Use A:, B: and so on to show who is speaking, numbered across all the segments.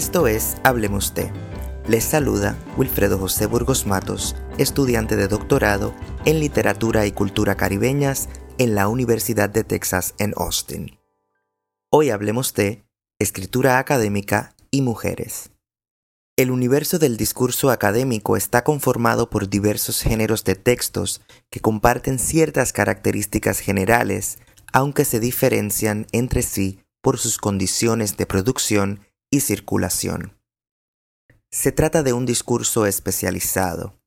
A: Esto es Hablemos de. Les saluda Wilfredo José Burgos Matos, estudiante de doctorado en Literatura y Cultura Caribeñas en la Universidad de Texas en Austin. Hoy hablemos de escritura académica y mujeres. El universo del discurso académico está conformado por diversos géneros de textos que comparten ciertas características generales, aunque se diferencian entre sí por sus condiciones de producción y circulación. Se trata de un discurso especializado,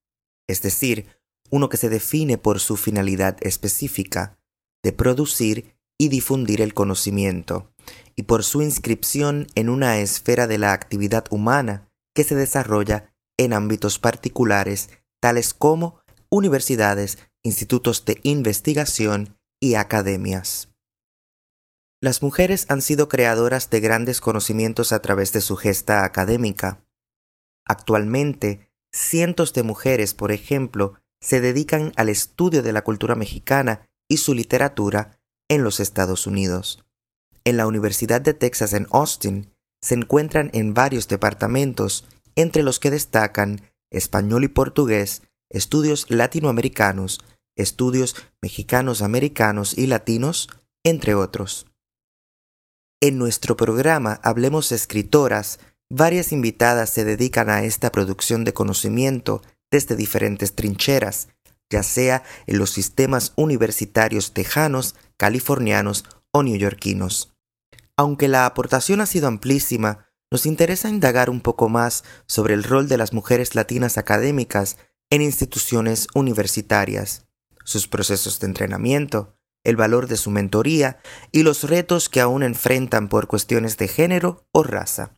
A: es decir, uno que se define por su finalidad específica de producir y difundir el conocimiento, y por su inscripción en una esfera de la actividad humana que se desarrolla en ámbitos particulares tales como universidades, institutos de investigación y academias. Las mujeres han sido creadoras de grandes conocimientos a través de su gesta académica. Actualmente, cientos de mujeres, por ejemplo, se dedican al estudio de la cultura mexicana y su literatura en los Estados Unidos. En la Universidad de Texas en Austin se encuentran en varios departamentos, entre los que destacan español y portugués, estudios latinoamericanos, estudios mexicanos, americanos y latinos, entre otros. En nuestro programa Hablemos Escritoras, varias invitadas se dedican a esta producción de conocimiento desde diferentes trincheras, ya sea en los sistemas universitarios tejanos, californianos o neoyorquinos. Aunque la aportación ha sido amplísima, nos interesa indagar un poco más sobre el rol de las mujeres latinas académicas en instituciones universitarias, sus procesos de entrenamiento, el valor de su mentoría y los retos que aún enfrentan por cuestiones de género o raza.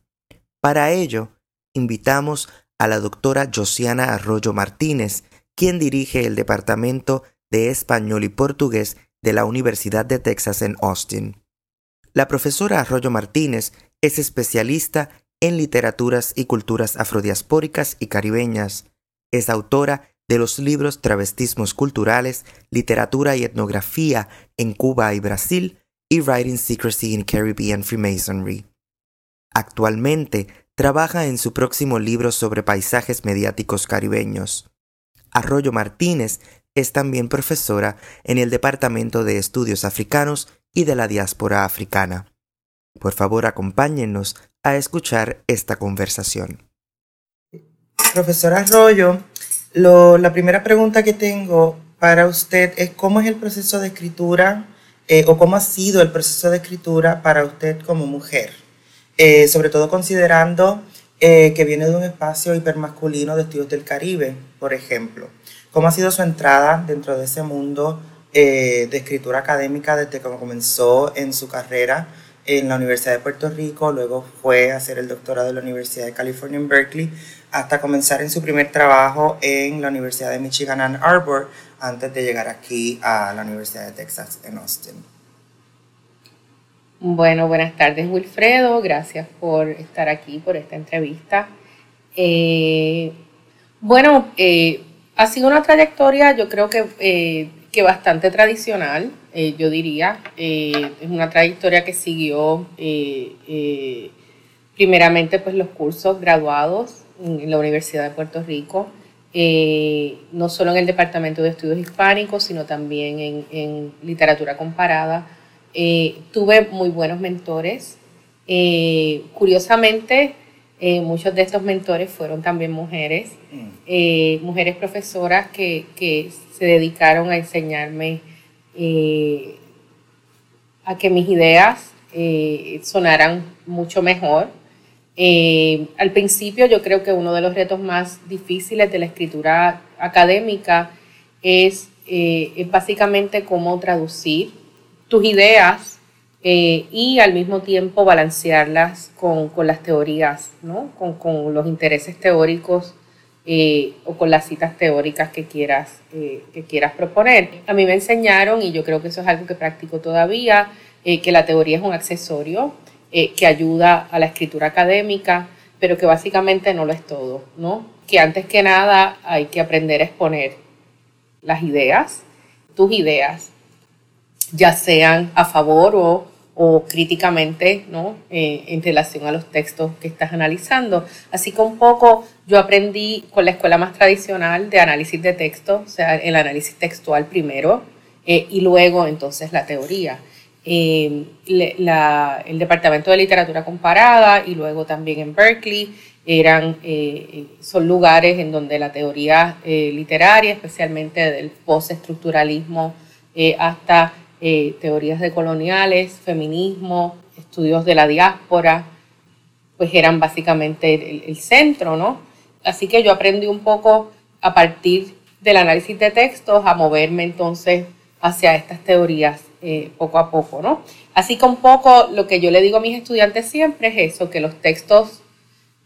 A: Para ello, invitamos a la doctora Josiana Arroyo Martínez, quien dirige el Departamento de Español y Portugués de la Universidad de Texas en Austin. La profesora Arroyo Martínez es especialista en literaturas y culturas afrodiaspóricas y caribeñas. Es autora de los libros Travestismos Culturales, Literatura y Etnografía en Cuba y Brasil y Writing Secrecy in Caribbean Freemasonry. Actualmente trabaja en su próximo libro sobre paisajes mediáticos caribeños. Arroyo Martínez es también profesora en el Departamento de Estudios Africanos y de la Diáspora Africana. Por favor, acompáñenos a escuchar esta conversación.
B: Profesora Arroyo, la primera pregunta que tengo para usted es cómo es el proceso de escritura eh, o cómo ha sido el proceso de escritura para usted como mujer, eh, sobre todo considerando eh, que viene de un espacio hipermasculino de estudios del Caribe, por ejemplo. ¿Cómo ha sido su entrada dentro de ese mundo de escritura académica desde que comenzó en su carrera en la Universidad de Puerto Rico, luego fue a hacer el doctorado en la Universidad de California en Berkeley, hasta comenzar en su primer trabajo en la Universidad de Michigan Ann Arbor, antes de llegar aquí a la Universidad de Texas en Austin.
C: Bueno, buenas tardes Wilfredo, gracias por estar aquí, por esta entrevista. Eh, bueno, eh, ha sido una trayectoria, yo creo que, eh, que bastante tradicional, yo diría. es una trayectoria que siguió primeramente pues los cursos graduados en la Universidad de Puerto Rico, eh, no solo en el Departamento de Estudios Hispánicos, sino también en, literatura comparada. Eh, tuve muy buenos mentores. Eh, curiosamente, muchos de estos mentores fueron también mujeres, mm. mujeres profesoras que, que, se dedicaron a enseñarme a que mis ideas sonaran mucho mejor eh, al principio yo creo que uno de los retos más difíciles de la escritura académica es, eh, básicamente cómo traducir tus ideas eh, y al mismo tiempo balancearlas con, las teorías, ¿no? con, los intereses teóricos o con las citas teóricas que quieras, que quieras proponer. A mí me enseñaron, y yo creo que eso es algo que practico todavía, que la teoría es un accesorio eh, que ayuda a la escritura académica, pero que básicamente no lo es todo, ¿no? Que antes que nada hay que aprender a exponer las ideas, tus ideas, ya sean a favor o o críticamente ¿no? Eh, en relación a los textos que estás analizando. Así que un poco yo aprendí con la escuela más tradicional de análisis de texto, o sea, el análisis textual primero eh, y luego entonces la teoría. Eh, el Departamento de Literatura Comparada y luego también en Berkeley eran, son lugares en donde la teoría literaria, especialmente del postestructuralismo hasta eh, teorías decoloniales, feminismo, estudios de la diáspora, pues eran básicamente el, centro, ¿no? Así que yo aprendí un poco a partir del análisis de textos a moverme entonces hacia estas teorías eh, poco a poco, ¿no? Así que un poco lo que yo le digo a mis estudiantes siempre es eso, que los textos,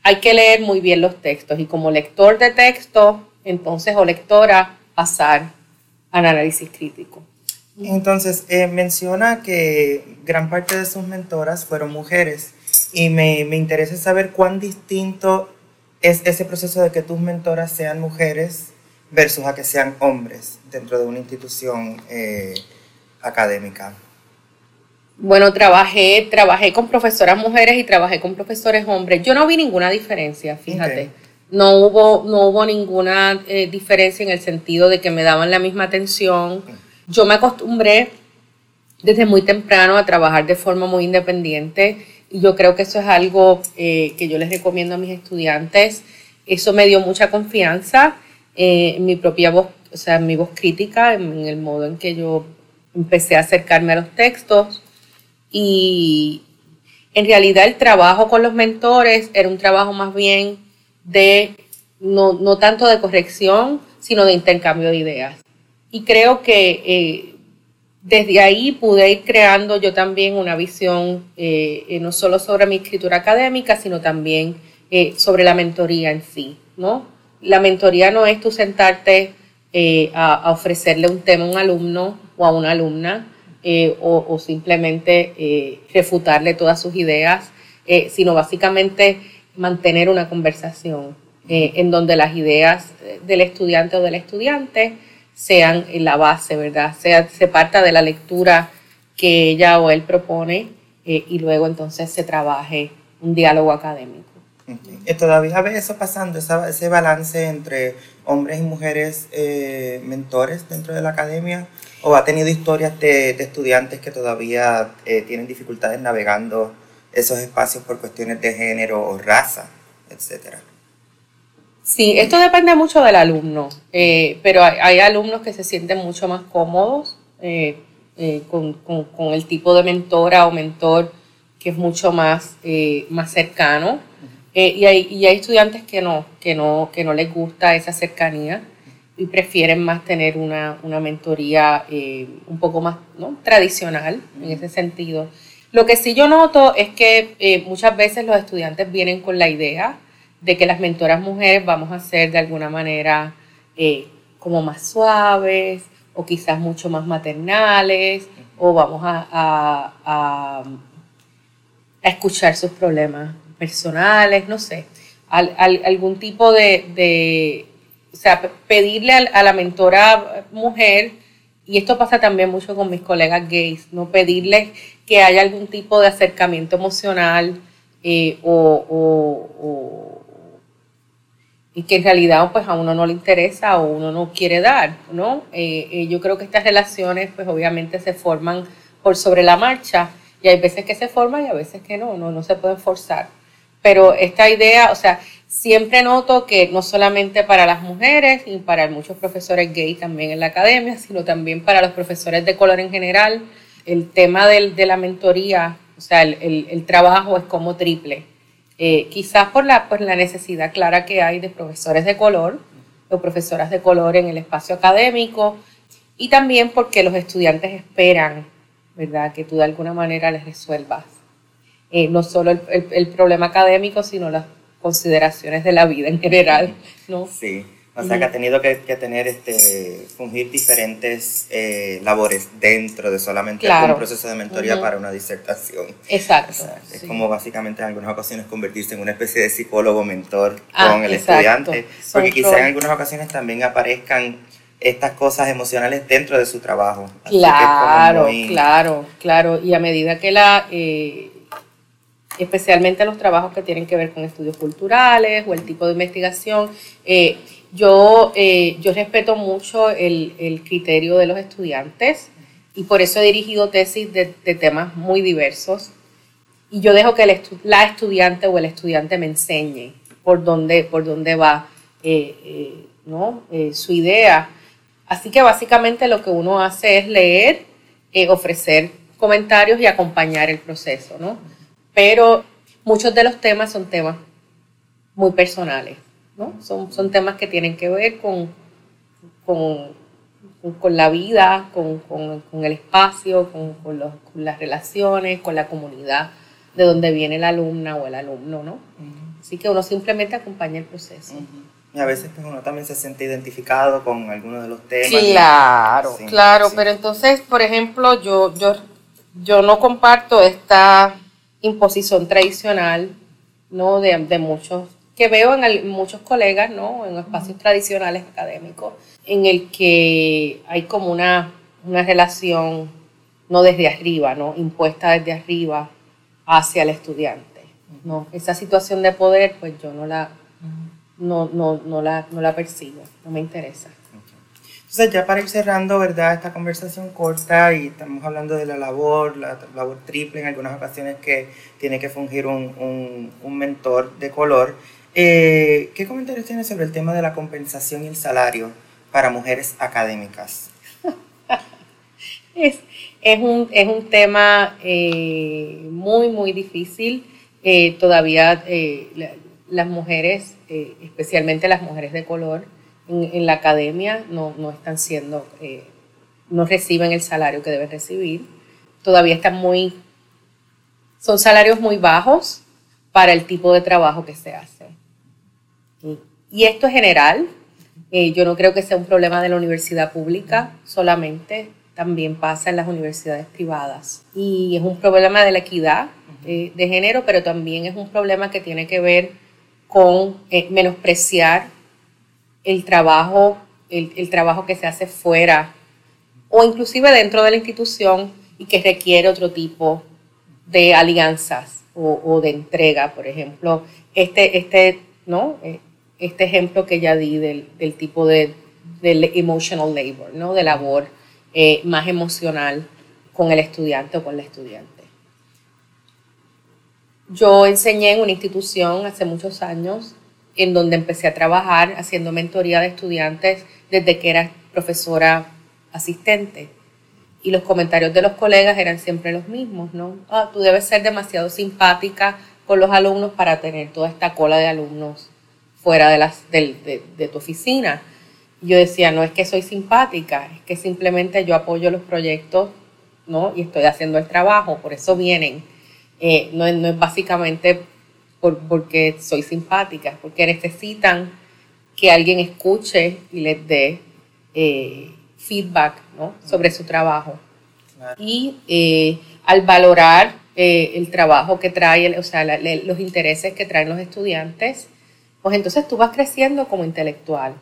C: hay que leer muy bien los textos y como lector de texto, entonces o lectora, pasar al análisis crítico.
B: Entonces, eh, menciona que gran parte de sus mentoras fueron mujeres y me, me, interesa saber cuán distinto es ese proceso de que tus mentoras sean mujeres versus a que sean hombres dentro de una institución eh, académica.
C: Bueno, trabajé, trabajé con profesoras mujeres y trabajé con profesores hombres. Yo no vi ninguna diferencia, fíjate. No, hubo, no hubo ninguna eh, diferencia en el sentido de que me daban la misma atención yo me acostumbré desde muy temprano a trabajar de forma muy independiente y yo creo que eso es algo eh, que yo les recomiendo a mis estudiantes. Eso me dio mucha confianza eh, en mi propia voz, o sea, en mi voz crítica, en, el modo en que yo empecé a acercarme a los textos y en realidad el trabajo con los mentores era un trabajo más bien de, no, no tanto de corrección, sino de intercambio de ideas. Y creo que eh, desde ahí pude ir creando yo también una visión eh, eh, no solo sobre mi escritura académica, sino también sobre la mentoría en sí, ¿no? La mentoría no es tú sentarte a, ofrecerle un tema a un alumno o a una alumna o, o, simplemente refutarle todas sus ideas, sino básicamente mantener una conversación en donde las ideas del estudiante o del estudiante sean la base, ¿verdad? Sea, se parta de la lectura que ella o él propone eh, y luego entonces se trabaje un diálogo académico.
B: ¿Y todavía ve eso pasando, ese balance entre hombres y mujeres eh, mentores dentro de la academia? ¿O ha tenido historias de, estudiantes que todavía eh, tienen dificultades navegando esos espacios por cuestiones de género o raza, etcétera?
C: Sí, esto depende mucho del alumno, eh, pero hay, alumnos que se sienten mucho más cómodos eh, eh, con, el tipo de mentora o mentor que es mucho más, más cercano. y, hay, estudiantes que no, que, no, que no les gusta esa cercanía y prefieren más tener una, mentoría un poco más tradicional en ese sentido. Lo que sí yo noto es que muchas veces los estudiantes vienen con la idea de que las mentoras mujeres vamos a ser de alguna manera eh, como más suaves o quizás mucho más maternales o vamos a, a, escuchar sus problemas personales, no sé, algún tipo de, o sea, pedirle a, la mentora mujer, y esto pasa también mucho con mis colegas gays, no pedirles que haya algún tipo de acercamiento emocional eh, o y que en realidad pues a uno no le interesa o uno no quiere dar, ¿no? Eh, eh, yo creo que estas relaciones pues obviamente se forman por sobre la marcha y hay veces que se forman y a veces que no, no, no se pueden forzar. Pero esta idea, o sea, siempre noto que no solamente para las mujeres y para muchos profesores gay también en la academia, sino también para los profesores de color en general, el tema del, de la mentoría, o sea, el, el, el trabajo es como triple eh, quizás por la, por la necesidad clara que hay de profesores de color o profesoras de color en el espacio académico y también porque los estudiantes esperan, ¿verdad?, que tú de alguna manera les resuelvas eh, no solo el, el, problema académico, sino las consideraciones de la vida en general, ¿no?
B: Sí. O sea, que ha tenido que, tener, este, fungir diferentes eh, labores dentro de solamente un proceso de mentoría para una disertación.
C: Exacto.
B: es como básicamente en algunas ocasiones convertirse en una especie de psicólogo mentor ah, con el estudiante. Porque quizá en algunas ocasiones también aparezcan estas cosas emocionales dentro de su trabajo.
C: claro, claro, claro. Y a medida que la, eh, especialmente los trabajos que tienen que ver con estudios culturales o el tipo de investigación, eh, yo, eh, yo respeto mucho el, el, criterio de los estudiantes y por eso he dirigido tesis de, de temas muy diversos. Y yo dejo que la estudiante o el estudiante me enseñe por dónde, por dónde va ¿no? su idea Así que básicamente lo que uno hace es leer, eh, ofrecer comentarios y acompañar el proceso, ¿no? Pero muchos de los temas son temas muy personales, ¿no? Son, son temas que tienen que ver con, con, con la vida, con, con el espacio, con, los, las relaciones, con la comunidad de donde viene la alumna o el alumno, ¿no? Así que uno simplemente acompaña el proceso.
B: Y a veces pues, uno también se siente identificado con algunos de los temas.
C: Claro, claro, pero entonces, por ejemplo, yo, yo, yo no comparto esta imposición tradicional, ¿no? De, de muchos, que veo en muchos colegas, ¿no? En espacios tradicionales académicos, en el que hay como una, una relación, no desde arriba, ¿no? Impuesta desde arriba hacia el estudiante, ¿no? Esa situación de poder, pues yo no la no, no, no, la, no la persigo, no me interesa.
B: Entonces, ya para ir cerrando, ¿verdad? Esta conversación corta y estamos hablando de la labor, la labor triple en algunas ocasiones que tiene que fungir un, un, mentor de color. Eh, ¿Qué comentarios tienes sobre el tema de la compensación y el salario para mujeres académicas?
C: es, un, es un tema eh, muy, muy difícil. Eh, todavía las mujeres, especialmente las mujeres de color, en, la academia no, no están siendo, no reciben el salario que deben recibir. Todavía están muy, son salarios muy bajos para el tipo de trabajo que se hace. Y, esto es general. Eh, yo no creo que sea un problema de la universidad pública solamente, también pasa en las universidades privadas. Y es un problema de la equidad de género, pero también es un problema que tiene que ver con eh, menospreciar el trabajo, el, trabajo que se hace fuera o inclusive dentro de la institución y que requiere otro tipo de alianzas o, de entrega. Por ejemplo, este, este, ¿no? Este ejemplo que ya di del, tipo de del emotional labor, ¿no? de labor eh, más emocional con el estudiante o con la estudiante. Yo enseñé en una institución hace muchos años en donde empecé a trabajar haciendo mentoría de estudiantes desde que era profesora asistente. Y los comentarios de los colegas eran siempre los mismos, ¿no? Ah, tú debes ser demasiado simpática con los alumnos para tener toda esta cola de alumnos fuera de, las, de, de tu oficina. Yo decía, no es que soy simpática, es que simplemente yo apoyo los proyectos, ¿no? Y estoy haciendo el trabajo, por eso vienen eh, no, es básicamente por, porque soy simpática, porque necesitan que alguien escuche y les dé eh, feedback sobre su trabajo. Y eh, al valorar el trabajo que trae, o sea, los intereses que traen los estudiantes, pues entonces tú vas creciendo como intelectual.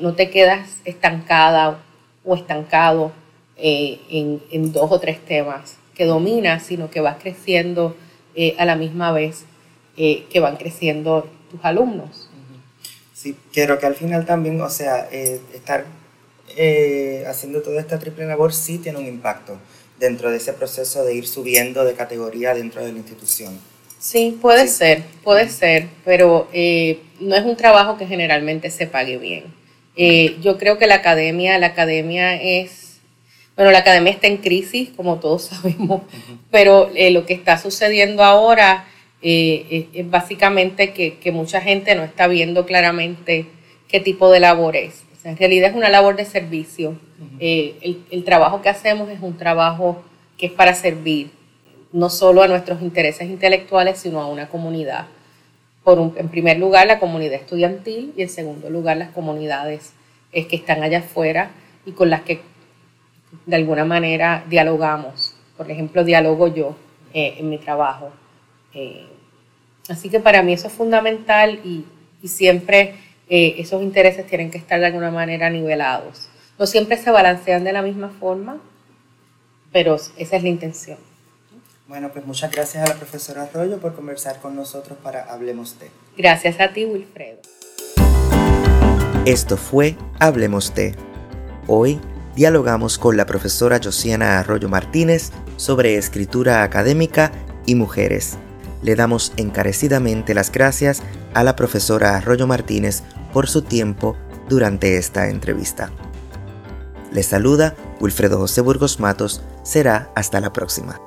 C: no te quedas estancada o estancado en, en dos o tres temas que dominas, sino que vas creciendo eh, a la misma vez eh, que van creciendo tus alumnos.
B: Sí, quiero que al final también, o sea, eh, estar haciendo toda esta triple labor sí tiene un impacto dentro de ese proceso de ir subiendo de categoría dentro de la institución.
C: Sí, puede ser, puede ser, pero no es un trabajo que generalmente se pague bien. yo creo que la academia, la academia es bueno, la academia está en crisis, como todos sabemos, pero eh, lo que está sucediendo ahora eh, es, básicamente que, mucha gente no está viendo claramente qué tipo de labor es. en realidad es una labor de servicio. Eh, el, trabajo que hacemos es un trabajo que es para servir no solo a nuestros intereses intelectuales, sino a una comunidad. Por en primer lugar, la comunidad estudiantil y en segundo lugar, las comunidades que están allá afuera y con las que de alguna manera dialogamos. Por ejemplo, dialogo yo eh, en mi trabajo. Eh, así que para mí eso es fundamental y, siempre eh, esos intereses tienen que estar de alguna manera nivelados. No siempre se balancean de la misma forma, pero esa es la intención.
B: Bueno, pues muchas gracias a la profesora Arroyo por conversar con nosotros para Hablemos de.
C: Gracias a ti, Wilfredo.
A: Esto fue Hablemos de. Hoy dialogamos con la profesora Josiana Arroyo Martínez sobre escritura académica y mujeres. Le damos encarecidamente las gracias a la profesora Arroyo Martínez por su tiempo durante esta entrevista. Les saluda Wilfredo José Burgos Matos. Será hasta la próxima.